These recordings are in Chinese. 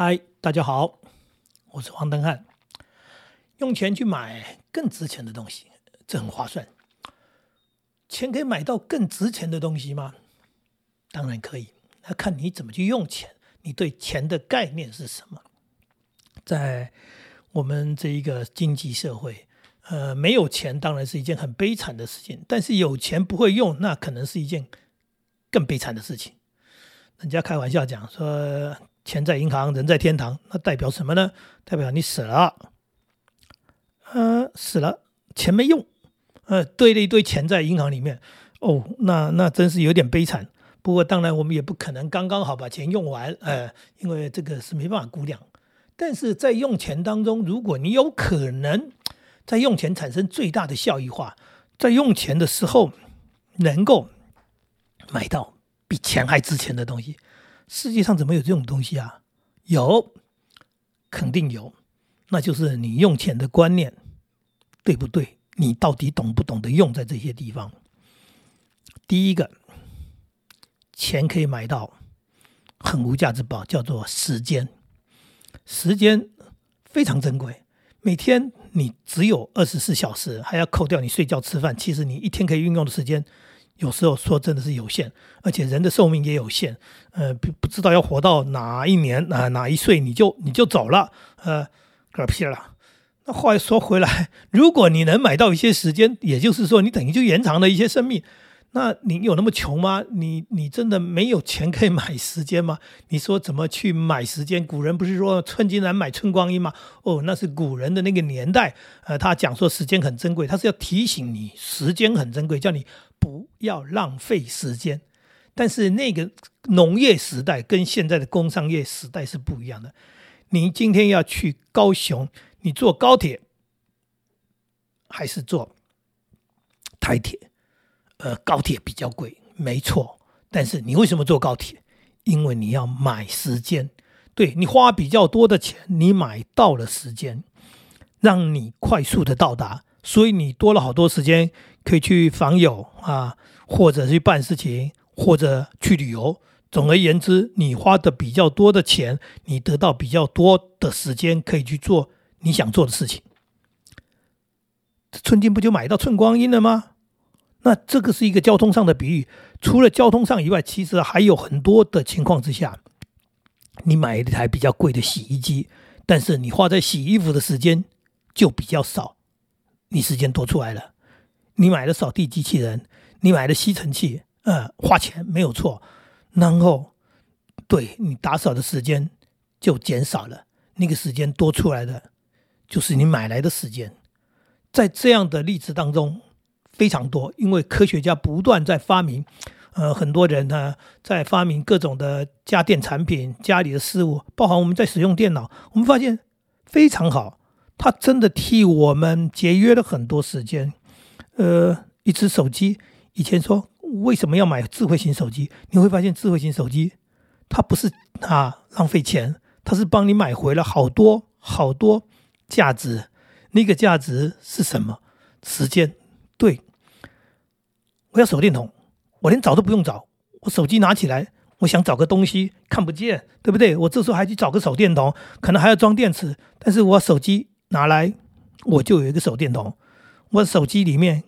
嗨，大家好，我是黄登汉。用钱去买更值钱的东西，这很划算。钱可以买到更值钱的东西吗？当然可以，那看你怎么去用钱，你对钱的概念是什么？在我们这一个经济社会，呃，没有钱当然是一件很悲惨的事情，但是有钱不会用，那可能是一件更悲惨的事情。人家开玩笑讲说。钱在银行，人在天堂，那代表什么呢？代表你死了，呃，死了，钱没用，呃，堆了一堆钱在银行里面，哦，那那真是有点悲惨。不过当然，我们也不可能刚刚好把钱用完，呃，因为这个是没办法估量。但是在用钱当中，如果你有可能在用钱产生最大的效益化，在用钱的时候能够买到比钱还值钱的东西。世界上怎么有这种东西啊？有，肯定有，那就是你用钱的观念对不对？你到底懂不懂得用在这些地方？第一个，钱可以买到很无价之宝，叫做时间。时间非常珍贵，每天你只有二十四小时，还要扣掉你睡觉、吃饭，其实你一天可以运用的时间。有时候说真的是有限，而且人的寿命也有限，呃，不不知道要活到哪一年啊哪一岁你就你就走了，呃，嗝屁了。那话又说回来，如果你能买到一些时间，也就是说你等于就延长了一些生命。那你有那么穷吗？你你真的没有钱可以买时间吗？你说怎么去买时间？古人不是说寸金难买寸光阴吗？哦，那是古人的那个年代，呃，他讲说时间很珍贵，他是要提醒你时间很珍贵，叫你不要浪费时间。但是那个农业时代跟现在的工商业时代是不一样的。你今天要去高雄，你坐高铁还是坐台铁？呃，高铁比较贵，没错。但是你为什么坐高铁？因为你要买时间，对你花比较多的钱，你买到了时间，让你快速的到达，所以你多了好多时间可以去访友啊，或者去办事情，或者去旅游。总而言之，你花的比较多的钱，你得到比较多的时间，可以去做你想做的事情。寸金不就买到寸光阴了吗？那这个是一个交通上的比喻，除了交通上以外，其实还有很多的情况之下，你买一台比较贵的洗衣机，但是你花在洗衣服的时间就比较少，你时间多出来了。你买了扫地机器人，你买了吸尘器，呃，花钱没有错，然后对你打扫的时间就减少了，那个时间多出来的就是你买来的时间，在这样的例子当中。非常多，因为科学家不断在发明，呃，很多人呢在发明各种的家电产品、家里的事物，包含我们在使用电脑，我们发现非常好，它真的替我们节约了很多时间。呃，一只手机，以前说为什么要买智慧型手机？你会发现智慧型手机它不是啊浪费钱，它是帮你买回了好多好多价值。那个价值是什么？时间。对。我要手电筒，我连找都不用找，我手机拿起来，我想找个东西看不见，对不对？我这时候还去找个手电筒，可能还要装电池，但是我手机拿来，我就有一个手电筒。我手机里面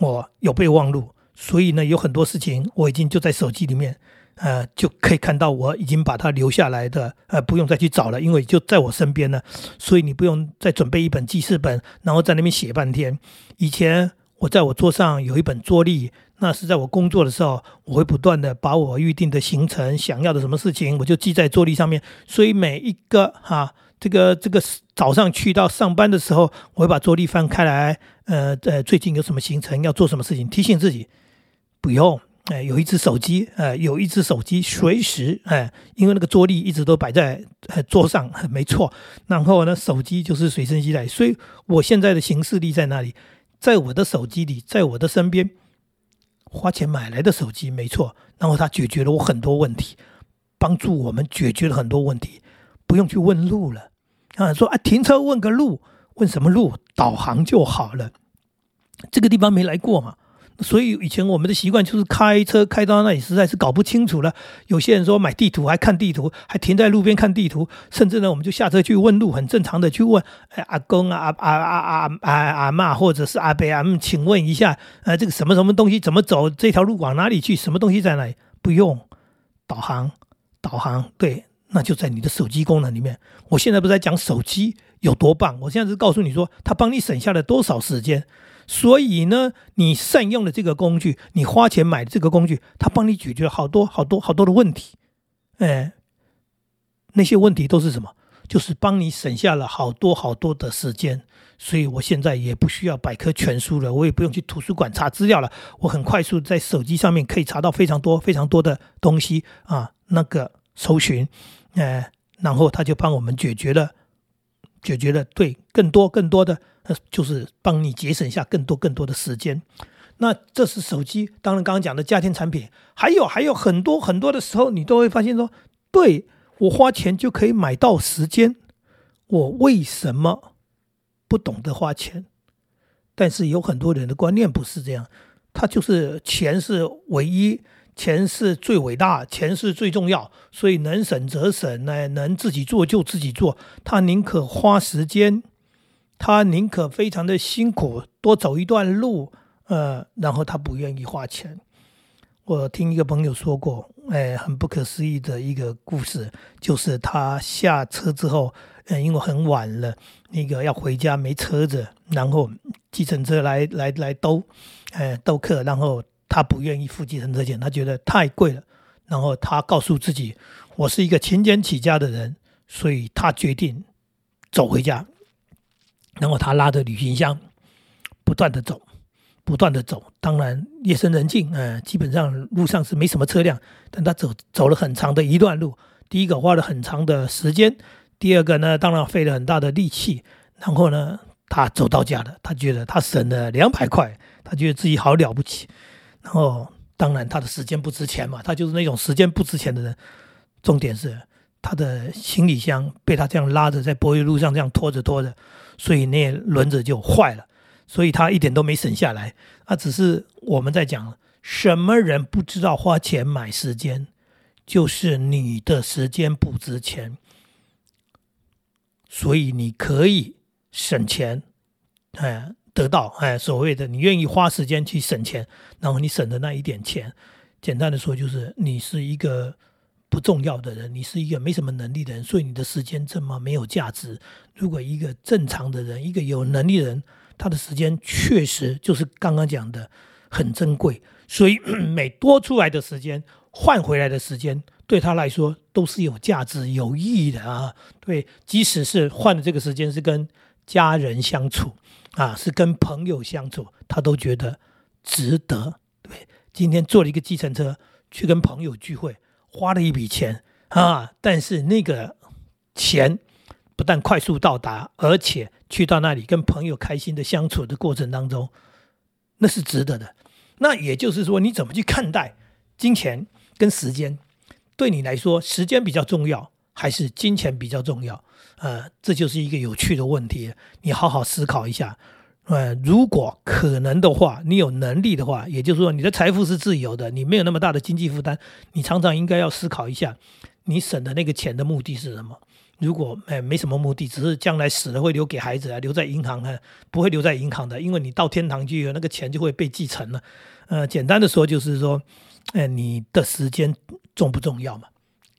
我有备忘录，所以呢，有很多事情我已经就在手机里面，呃，就可以看到我已经把它留下来的，呃，不用再去找了，因为就在我身边呢，所以你不用再准备一本记事本，然后在那边写半天。以前。我在我桌上有一本桌历，那是在我工作的时候，我会不断的把我预定的行程、想要的什么事情，我就记在桌历上面。所以每一个哈，这个这个早上去到上班的时候，我会把桌历翻开来，呃呃，最近有什么行程，要做什么事情，提醒自己。不用，哎，有一只手机，呃，有一只手机，随时，哎，因为那个桌历一直都摆在呃桌上，没错。然后呢，手机就是随身携带，所以我现在的行事历在那里。在我的手机里，在我的身边，花钱买来的手机没错，然后它解决了我很多问题，帮助我们解决了很多问题，不用去问路了啊！说啊，停车问个路，问什么路？导航就好了。这个地方没来过嘛？所以以前我们的习惯就是开车开到那里，实在是搞不清楚了。有些人说买地图还看地图，还停在路边看地图，甚至呢，我们就下车去问路，很正常的去问，哎，阿公啊，阿阿阿阿阿阿妈，或者是阿伯啊，请问一下，呃，这个什么什么东西怎么走？这条路往哪里去？什么东西在哪里？不用导航，导航对，那就在你的手机功能里面。我现在不是在讲手机有多棒，我现在是告诉你说，它帮你省下了多少时间。所以呢，你善用了这个工具，你花钱买的这个工具，它帮你解决好多好多好多的问题，哎，那些问题都是什么？就是帮你省下了好多好多的时间。所以我现在也不需要百科全书了，我也不用去图书馆查资料了，我很快速在手机上面可以查到非常多非常多的东西啊，那个搜寻，哎，然后他就帮我们解决了，解决了对更多更多的。那就是帮你节省下更多更多的时间，那这是手机。当然，刚刚讲的家庭产品，还有还有很多很多的时候，你都会发现说，对我花钱就可以买到时间，我为什么不懂得花钱？但是有很多人的观念不是这样，他就是钱是唯一，钱是最伟大，钱是最重要，所以能省则省，呢，能自己做就自己做，他宁可花时间。他宁可非常的辛苦，多走一段路，呃，然后他不愿意花钱。我听一个朋友说过，哎，很不可思议的一个故事，就是他下车之后，嗯，因为很晚了，那个要回家没车子，然后计程车来来来兜，哎，兜客，然后他不愿意付计程车钱，他觉得太贵了，然后他告诉自己，我是一个勤俭起家的人，所以他决定走回家。然后他拉着旅行箱，不断的走，不断的走。当然夜深人静，呃，基本上路上是没什么车辆。但他走走了很长的一段路，第一个花了很长的时间，第二个呢，当然费了很大的力气。然后呢，他走到家了，他觉得他省了两百块，他觉得自己好了不起。然后当然他的时间不值钱嘛，他就是那种时间不值钱的人。重点是他的行李箱被他这样拉着在柏油路上这样拖着拖着。所以那轮子就坏了，所以他一点都没省下来。啊，只是我们在讲什么人不知道花钱买时间，就是你的时间不值钱，所以你可以省钱，哎，得到哎所谓的你愿意花时间去省钱，然后你省的那一点钱，简单的说就是你是一个。不重要的人，你是一个没什么能力的人，所以你的时间这么没有价值。如果一个正常的人，一个有能力的人，他的时间确实就是刚刚讲的很珍贵，所以 每多出来的时间换回来的时间，对他来说都是有价值、有意义的啊。对，即使是换的这个时间是跟家人相处啊，是跟朋友相处，他都觉得值得。对，今天坐了一个计程车去跟朋友聚会。花了一笔钱啊，但是那个钱不但快速到达，而且去到那里跟朋友开心的相处的过程当中，那是值得的。那也就是说，你怎么去看待金钱跟时间？对你来说，时间比较重要，还是金钱比较重要？呃，这就是一个有趣的问题，你好好思考一下。呃，如果可能的话，你有能力的话，也就是说你的财富是自由的，你没有那么大的经济负担，你常常应该要思考一下，你省的那个钱的目的是什么？如果哎没什么目的，只是将来死了会留给孩子啊，留在银行啊，不会留在银行的，因为你到天堂去，那个钱就会被继承了。呃，简单的说就是说，哎，你的时间重不重要嘛？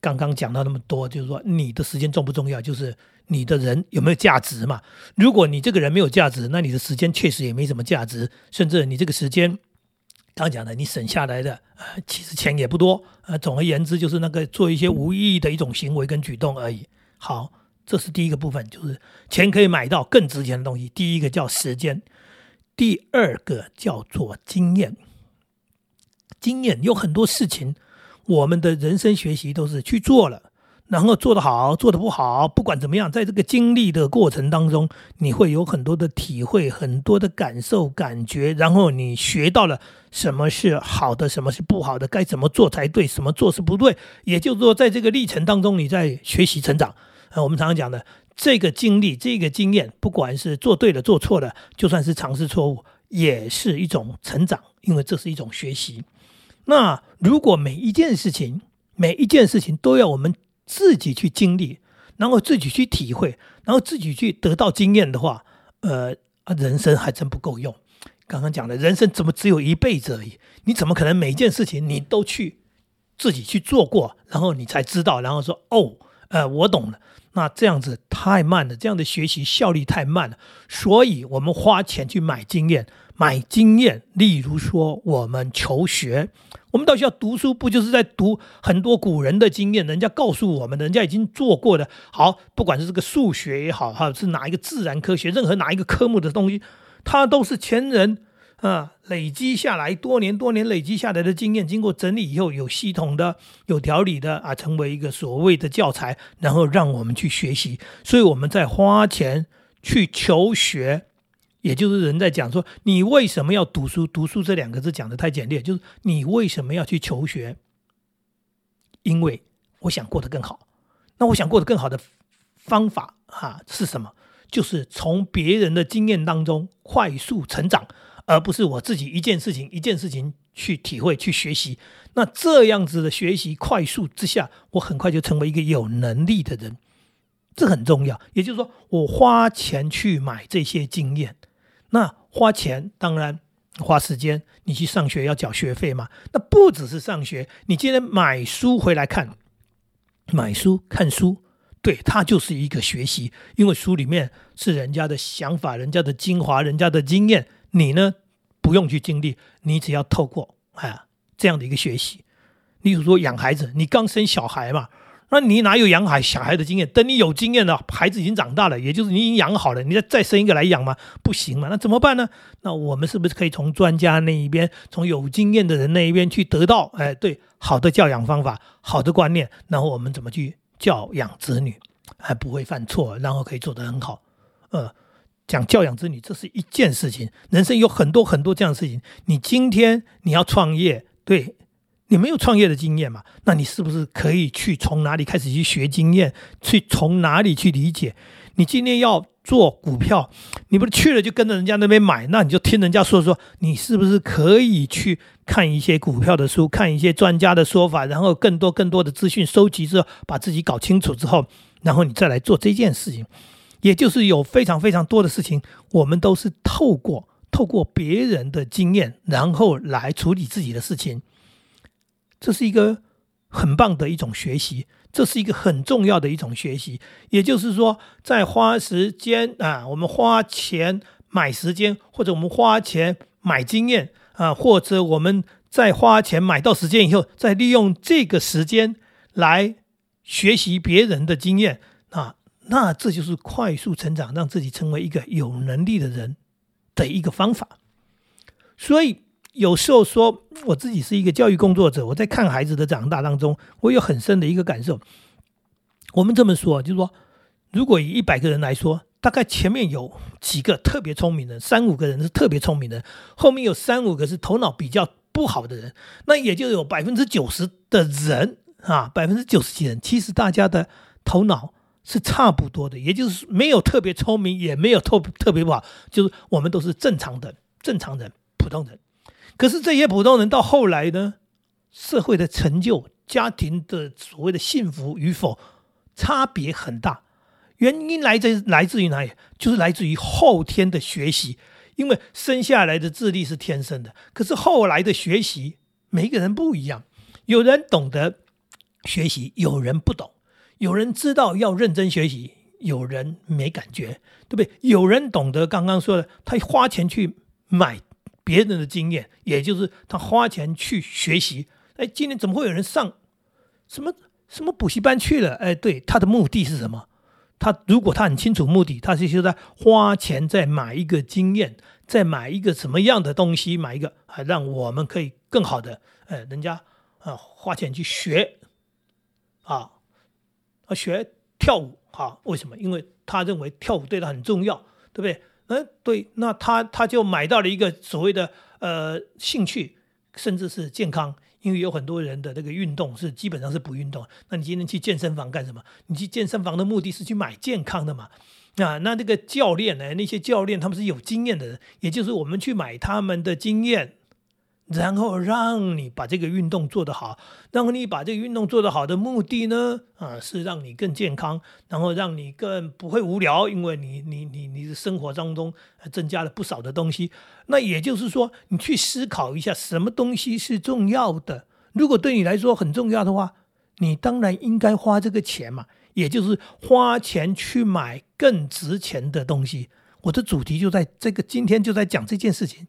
刚刚讲到那么多，就是说你的时间重不重要？就是你的人有没有价值嘛？如果你这个人没有价值，那你的时间确实也没什么价值。甚至你这个时间，刚讲的，你省下来的，呃，其实钱也不多。呃，总而言之，就是那个做一些无意义的一种行为跟举动而已。好，这是第一个部分，就是钱可以买到更值钱的东西。第一个叫时间，第二个叫做经验。经验有很多事情。我们的人生学习都是去做了，然后做得好，做得不好，不管怎么样，在这个经历的过程当中，你会有很多的体会，很多的感受、感觉，然后你学到了什么是好的，什么是不好的，该怎么做才对，什么做是不对。也就是说，在这个历程当中，你在学习成长。呃，我们常常讲的这个经历、这个经验，不管是做对了、做错了，就算是尝试错误，也是一种成长，因为这是一种学习。那如果每一件事情，每一件事情都要我们自己去经历，然后自己去体会，然后自己去得到经验的话，呃，人生还真不够用。刚刚讲的人生怎么只有一辈子而已？你怎么可能每一件事情你都去自己去做过，然后你才知道，然后说哦，呃，我懂了。那这样子太慢了，这样的学习效率太慢了。所以我们花钱去买经验，买经验。例如说，我们求学，我们到学校读书，不就是在读很多古人的经验？人家告诉我们的，人家已经做过的。好，不管是这个数学也好，哈，是哪一个自然科学，任何哪一个科目的东西，它都是前人。啊，累积下来多年多年累积下来的经验，经过整理以后，有系统的、有条理的啊，成为一个所谓的教材，然后让我们去学习。所以我们在花钱去求学，也就是人在讲说，你为什么要读书？读书这两个字讲的太简略，就是你为什么要去求学？因为我想过得更好。那我想过得更好的方法啊是什么？就是从别人的经验当中快速成长。而不是我自己一件事情一件事情去体会去学习，那这样子的学习快速之下，我很快就成为一个有能力的人，这很重要。也就是说，我花钱去买这些经验，那花钱当然花时间，你去上学要缴学费嘛。那不只是上学，你今天买书回来看，买书看书，对它就是一个学习，因为书里面是人家的想法、人家的精华、人家的经验。你呢，不用去经历，你只要透过啊这样的一个学习，例如说养孩子，你刚生小孩嘛，那你哪有养孩小孩的经验？等你有经验了，孩子已经长大了，也就是你已经养好了，你再再生一个来养吗？不行嘛，那怎么办呢？那我们是不是可以从专家那一边，从有经验的人那一边去得到，哎，对，好的教养方法，好的观念，然后我们怎么去教养子女，还不会犯错，然后可以做得很好，呃。讲教养子女，这是一件事情。人生有很多很多这样的事情。你今天你要创业，对你没有创业的经验嘛？那你是不是可以去从哪里开始去学经验？去从哪里去理解？你今天要做股票，你不是去了就跟着人家那边买？那你就听人家说说，你是不是可以去看一些股票的书，看一些专家的说法，然后更多更多的资讯收集之后，把自己搞清楚之后，然后你再来做这件事情。也就是有非常非常多的事情，我们都是透过透过别人的经验，然后来处理自己的事情。这是一个很棒的一种学习，这是一个很重要的一种学习。也就是说，在花时间啊，我们花钱买时间，或者我们花钱买经验啊，或者我们在花钱买到时间以后，再利用这个时间来学习别人的经验啊。那这就是快速成长，让自己成为一个有能力的人的一个方法。所以有时候说我自己是一个教育工作者，我在看孩子的长大当中，我有很深的一个感受。我们这么说，就是说，如果以一百个人来说，大概前面有几个特别聪明的，三五个人是特别聪明的，后面有三五个是头脑比较不好的人，那也就有百分之九十的人啊，百分之九十几人，其实大家的头脑。是差不多的，也就是没有特别聪明，也没有特特别不好，就是我们都是正常的正常人、普通人。可是这些普通人到后来呢，社会的成就、家庭的所谓的幸福与否，差别很大。原因来自来自于哪里？就是来自于后天的学习。因为生下来的智力是天生的，可是后来的学习，每个人不一样。有人懂得学习，有人不懂。有人知道要认真学习，有人没感觉，对不对？有人懂得刚刚说的，他花钱去买别人的经验，也就是他花钱去学习。哎，今天怎么会有人上什么什么补习班去了？哎，对，他的目的是什么？他如果他很清楚目的，他是就在花钱在买一个经验，在买一个什么样的东西，买一个啊，让我们可以更好的，哎，人家啊花钱去学啊。学跳舞啊？为什么？因为他认为跳舞对他很重要，对不对？嗯，对。那他他就买到了一个所谓的呃兴趣，甚至是健康。因为有很多人的这个运动是基本上是不运动。那你今天去健身房干什么？你去健身房的目的是去买健康的嘛？啊，那这个教练呢，那些教练他们是有经验的人，也就是我们去买他们的经验。然后让你把这个运动做得好，让你把这个运动做得好的目的呢，啊，是让你更健康，然后让你更不会无聊，因为你你你你的生活当中增加了不少的东西。那也就是说，你去思考一下，什么东西是重要的？如果对你来说很重要的话，你当然应该花这个钱嘛，也就是花钱去买更值钱的东西。我的主题就在这个今天就在讲这件事情。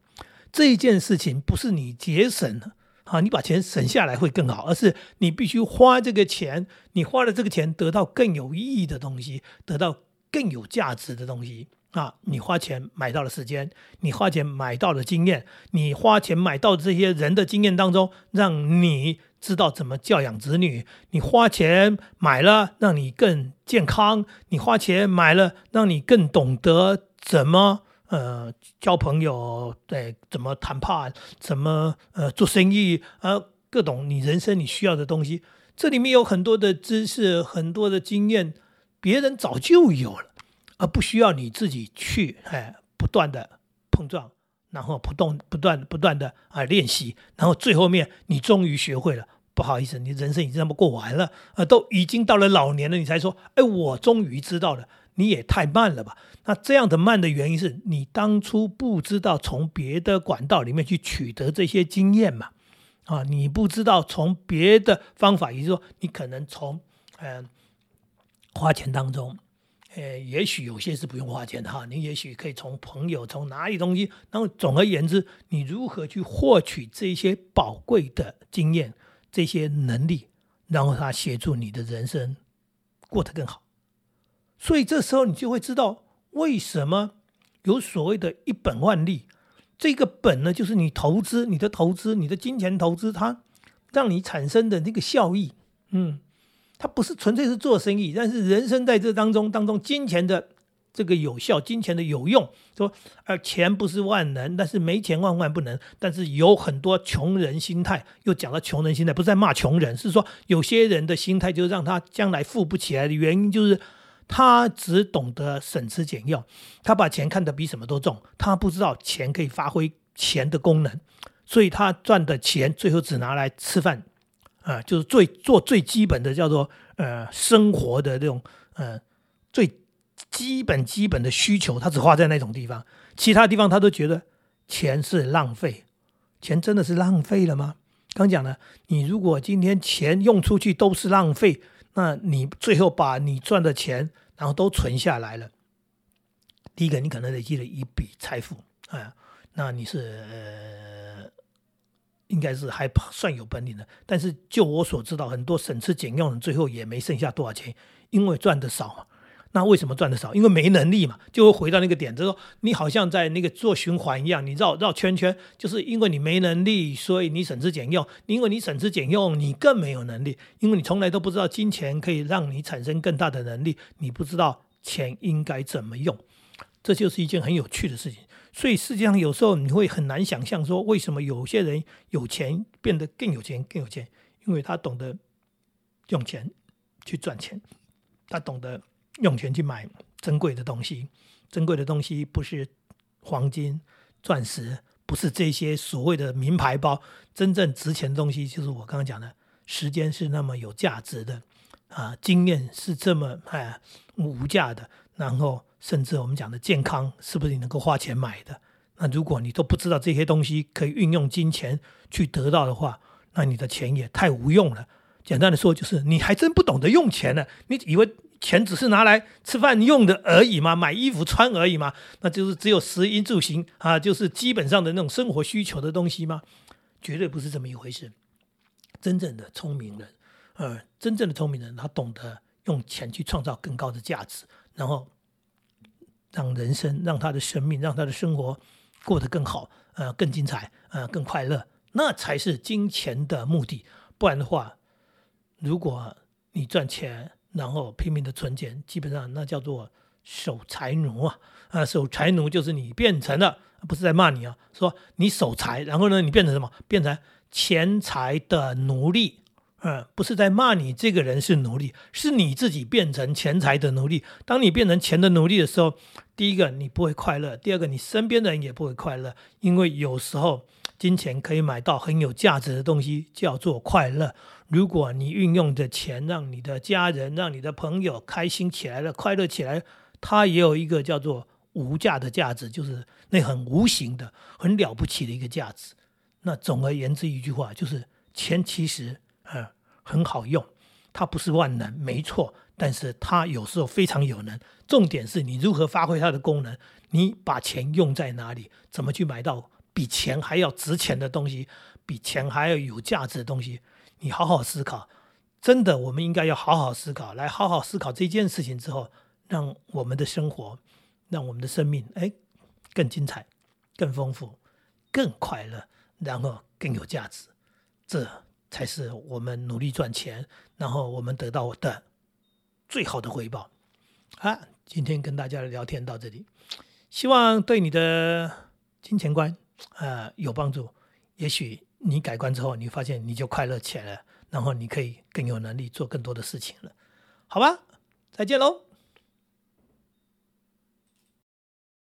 这件事情不是你节省了啊，你把钱省下来会更好，而是你必须花这个钱，你花了这个钱得到更有意义的东西，得到更有价值的东西啊！你花钱买到了时间，你花钱买到了经验，你花钱买到这些人的经验当中，让你知道怎么教养子女；你花钱买了，让你更健康；你花钱买了，让你更懂得怎么。呃，交朋友，对，怎么谈判，怎么呃做生意，啊，各种你人生你需要的东西，这里面有很多的知识，很多的经验，别人早就有了，而不需要你自己去，哎，不断的碰撞，然后不断不断不断的啊练习，然后最后面你终于学会了。不好意思，你人生已经这么过完了，啊，都已经到了老年了，你才说，哎，我终于知道了。你也太慢了吧？那这样的慢的原因是你当初不知道从别的管道里面去取得这些经验嘛？啊，你不知道从别的方法，也就是说，你可能从嗯花钱当中，呃，也许有些是不用花钱的哈。你也许可以从朋友从哪里东西，然后总而言之，你如何去获取这些宝贵的经验、这些能力，然后它协助你的人生过得更好。所以这时候你就会知道为什么有所谓的一本万利。这个本呢，就是你投资、你的投资、你的金钱投资，它让你产生的那个效益。嗯，它不是纯粹是做生意，但是人生在这当中当中，金钱的这个有效，金钱的有用。说，而钱不是万能，但是没钱万万不能。但是有很多穷人心态，又讲到穷人心态，不是在骂穷人，是说有些人的心态就让他将来富不起来的原因，就是。他只懂得省吃俭用，他把钱看得比什么都重，他不知道钱可以发挥钱的功能，所以他赚的钱最后只拿来吃饭，啊，就是最做最基本的叫做呃生活的这种呃最基本基本的需求，他只花在那种地方，其他地方他都觉得钱是浪费，钱真的是浪费了吗？刚讲了，你如果今天钱用出去都是浪费。那你最后把你赚的钱，然后都存下来了。第一个，你可能累积了一笔财富，啊，那你是呃，应该是还算有本领的。但是就我所知道，很多省吃俭用的，最后也没剩下多少钱，因为赚的少嘛。那为什么赚的少？因为没能力嘛，就会回到那个点，就是说你好像在那个做循环一样，你绕绕圈圈，就是因为你没能力，所以你省吃俭用；因为你省吃俭用，你更没有能力，因为你从来都不知道金钱可以让你产生更大的能力，你不知道钱应该怎么用，这就是一件很有趣的事情。所以世界上有时候你会很难想象说，为什么有些人有钱变得更有钱、更有钱，因为他懂得用钱去赚钱，他懂得。用钱去买珍贵的东西，珍贵的东西不是黄金、钻石，不是这些所谓的名牌包，真正值钱的东西就是我刚刚讲的，时间是那么有价值的，啊，经验是这么哎无价的，然后甚至我们讲的健康，是不是你能够花钱买的？那如果你都不知道这些东西可以运用金钱去得到的话，那你的钱也太无用了。简单的说，就是你还真不懂得用钱呢，你以为？钱只是拿来吃饭用的而已嘛？买衣服穿而已嘛？那就是只有食衣住行啊，就是基本上的那种生活需求的东西吗？绝对不是这么一回事。真正的聪明人，呃，真正的聪明人，他懂得用钱去创造更高的价值，然后让人生、让他的生命、让他的生活过得更好，呃，更精彩，呃，更快乐，那才是金钱的目的。不然的话，如果你赚钱，然后拼命的存钱，基本上那叫做守财奴啊！啊，守财奴就是你变成了，不是在骂你啊，说你守财，然后呢，你变成什么？变成钱财的奴隶嗯，不是在骂你这个人是奴隶，是你自己变成钱财的奴隶。当你变成钱的奴隶的时候，第一个你不会快乐，第二个你身边的人也不会快乐，因为有时候金钱可以买到很有价值的东西，叫做快乐。如果你运用的钱让你的家人、让你的朋友开心起来了、快乐起来，它也有一个叫做无价的价值，就是那很无形的、很了不起的一个价值。那总而言之一句话，就是钱其实。嗯，很好用，它不是万能，没错，但是它有时候非常有能。重点是你如何发挥它的功能，你把钱用在哪里，怎么去买到比钱还要值钱的东西，比钱还要有价值的东西，你好好思考。真的，我们应该要好好思考，来好好思考这件事情之后，让我们的生活，让我们的生命，哎，更精彩、更丰富、更快乐，然后更有价值。这。才是我们努力赚钱，然后我们得到的最好的回报。啊，今天跟大家聊天到这里，希望对你的金钱观呃有帮助。也许你改观之后，你发现你就快乐起来了，然后你可以更有能力做更多的事情了。好吧，再见喽。